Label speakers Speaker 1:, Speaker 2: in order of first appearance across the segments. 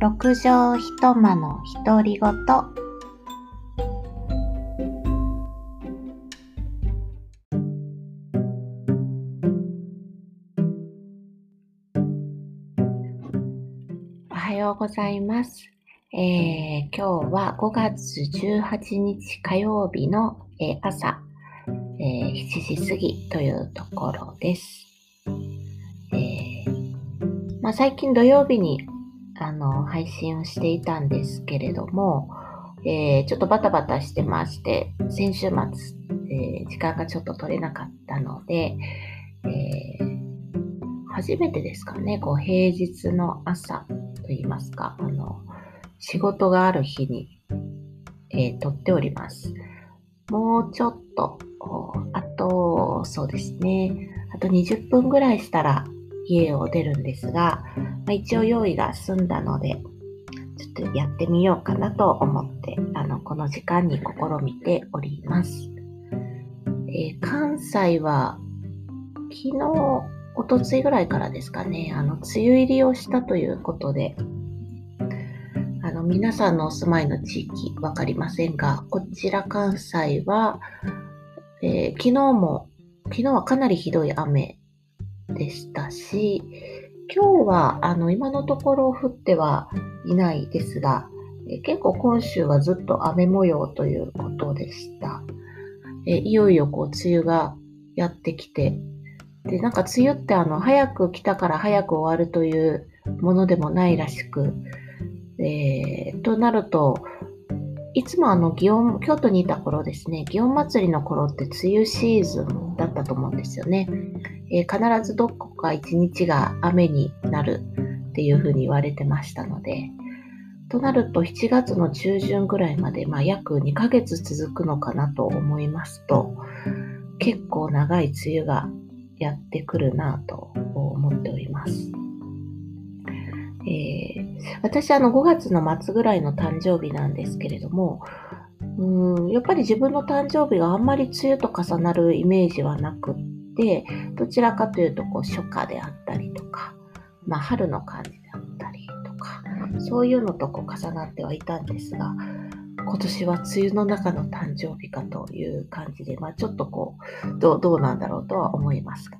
Speaker 1: 六畳一間の独り言おはようございます。えー今日は5月18日火曜日の、えー朝、えー7時過ぎというところです。えーまあ、最近土曜日にあの配信をしていたんですけれども、えーちょっとバタバタしてまして、先週末、えー時間がちょっと取れなかったので、えー初めてですかね、こう平日の朝といいますか、あの仕事がある日に、えー撮っております。もうちょっと、あと、そうですね、あと20分ぐらいしたら家を出るんですが、あ、一応用意が済んだので、ちょっとやってみようかなと思って、あの、この時間に試みております。えー関西は、昨日、おとついぐらいからですかね、あの、梅雨入りをしたということで、あの、皆さんのお住まいの地域わかりませんが、こちら関西は、えー昨日も、昨日はかなりひどい雨でしたし、今日は、あの、今のところ降ってはいないですが、え結構今週はずっと雨模様ということでした。えいよいよこう、梅雨がやってきて、で、なんか梅雨ってあの、早く来たから早く終わるというものでもないらしく、えーとなると、いつもあの、祇園、京都にいた頃ですね、祇園祭の頃って梅雨シーズンだったと思うんですよね。えー必ずどこか一日が雨になるっていうふうに言われてましたので、となると7月の中旬ぐらいまで、まあ、約2ヶ月続くのかなと思いますと、結構長い梅雨がやってくるなと思っております。えー私あの5月の末ぐらいの誕生日なんですけれども、うんやっぱり自分の誕生日があんまり梅雨と重なるイメージはなくって、どちらかというとこう初夏であったりとか、まあ、春の感じであったりとか、そういうのとこう重なってはいたんですが、今年は梅雨の中の誕生日かという感じで、まあ、ちょっとこうどう、どうなんだろうとは思いますが。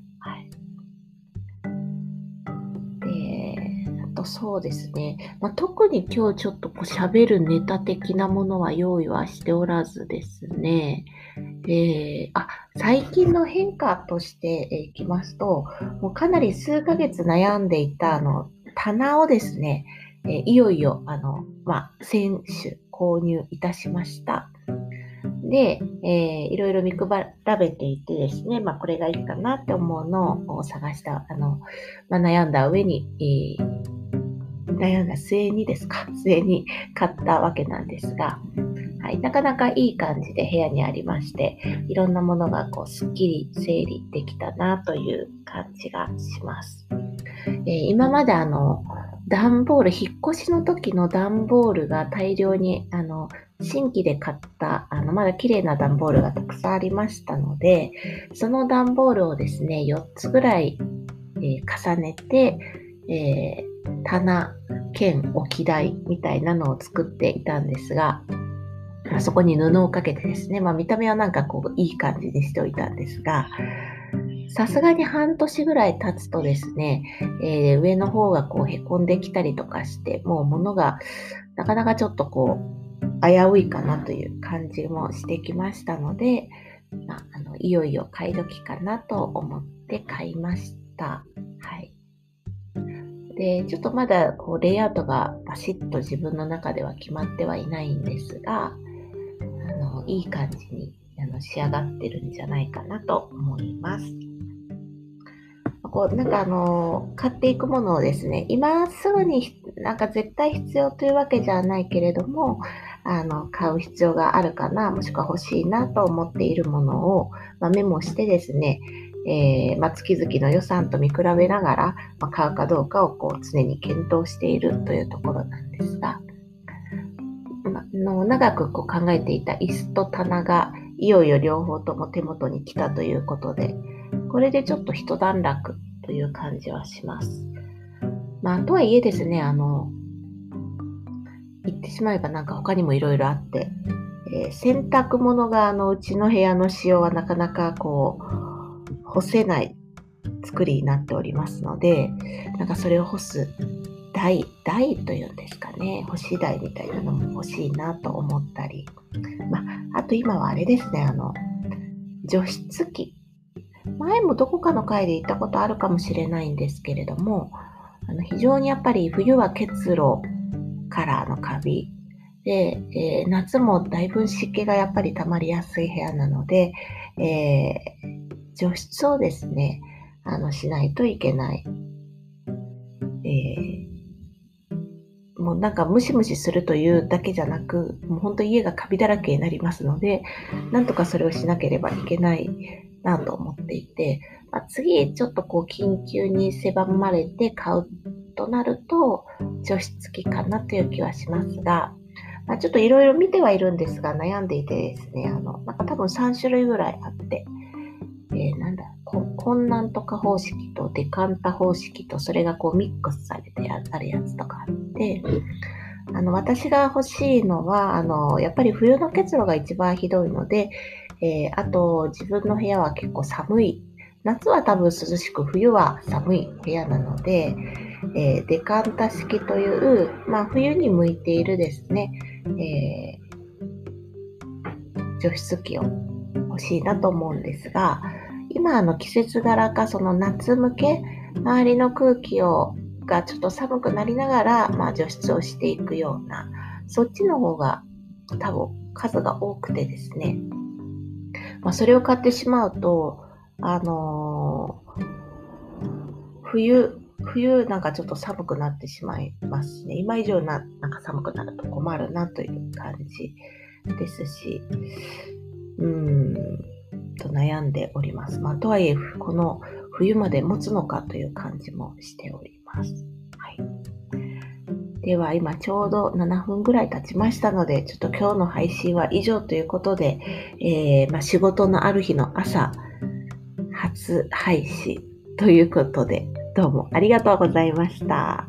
Speaker 1: そうですね、まあ、特に今日ちょっとこう喋るネタ的なものは用意はしておらずですね、えーあ、最近の変化としてえーいきますと、もうかなり数ヶ月悩んでいたあの棚をですね、えーいよいよあの、まあ、先週購入いたしました。で、えーいろいろ見比べていてですね、まあ、これがいいかなって思うのを探した、あの、まあ、悩んだ上に、えー悩んだ末にですか、末に買ったわけなんですが、はい、なかなかいい感じで部屋にありまして、いろんなものがこうすっきり整理できたなという感じがします。えー今まであの段ボール、引っ越しの時の段ボールが大量にあの新規で買ったあのまだ綺麗な段ボールがたくさんありましたので、その段ボールをですね、4つぐらい、えー重ねて、えー棚兼置き台みたいなのを作っていたんですが、まそこに布をかけてですね、まあ、見た目はなんかこういい感じにしておいたんですが、さすがに半年ぐらい経つとですね、えー上の方がこうへこんできたりとかして、もう物がなかなかちょっとこう危ういかなという感じもしてきましたので、まあ、あのいよいよ買い時かなと思って買いました。はい。で、ちょっとまだこうレイアウトがバシッと自分の中では決まってはいないんですが、あのいい感じにあの仕上がってるんじゃないかなと思います。こうなんかあの買っていくものをですね、今すぐになんか絶対必要というわけじゃないけれども、あの買う必要があるかな、もしくは欲しいなと思っているものを、まあ、メモしてですね、えーまあ、月々の予算と見比べながら、まあ、買うかどうかをこう常に検討しているというところなんですが、まあの長くこう考えていた椅子と棚がいよいよ両方とも手元に来たということで、これでちょっと一段落という感じはします。まあ、とはいえですね、あの、言ってしまえばなんか他にもいろいろあって、えー、洗濯物があのうちの部屋の仕様はなかなかこう干せない作りになっておりますのでなんかそれを干す台台というんですかね干し台みたいなのも欲しいなと思ったり、まあ、あと今はあれですねあの除湿機。前もどこかの回で言ったことあるかもしれないんですけれどもあの非常にやっぱり冬は結露カラーのカビ。で、えー、夏もだいぶ湿気がやっぱり溜まりやすい部屋なので、えー、除湿をですねあのしないといけない、えー、もうなんかムシムシするというだけじゃなくもう本当家がカビだらけになりますのでなんとかそれをしなければいけないなと思っていて、まあ、次ちょっとこう緊急に狭まれて買うとなると除湿機かなという気はしますが、まあ、ちょっといろいろ見てはいるんですが悩んでいてですね、あの、なんか多分3種類ぐらいあって、えー、なんだ、困難とか方式とデカンタ方式とそれがこうミックスされてあるやつとかあって、あの、私が欲しいのは、あの、やっぱり冬の結露が一番ひどいので、えー、あと自分の部屋は結構寒い。夏は多分涼しく、冬は寒い部屋なので、えー、デカンタ式という、まあ、冬に向いているですね、えー、除湿機を欲しいなと思うんですが、今の季節柄かその夏向け、周りの空気をがちょっと寒くなりながら、まあ、除湿をしていくような、そっちの方が多分数が多くてですね、まあ、それを買ってしまうと、あのー、冬、冬なんかちょっと寒くなってしまいますね。今以上ななんか寒くなると困るなという感じですし、うん。と悩んでおります。まあ、とはいえ、この冬まで持つのかという感じもしております。はい。では今ちょうど7分ぐらい経ちましたので、ちょっと今日の配信は以上ということで、えー、まあ、仕事のある日の朝、初配信ということで、どうもありがとうございました。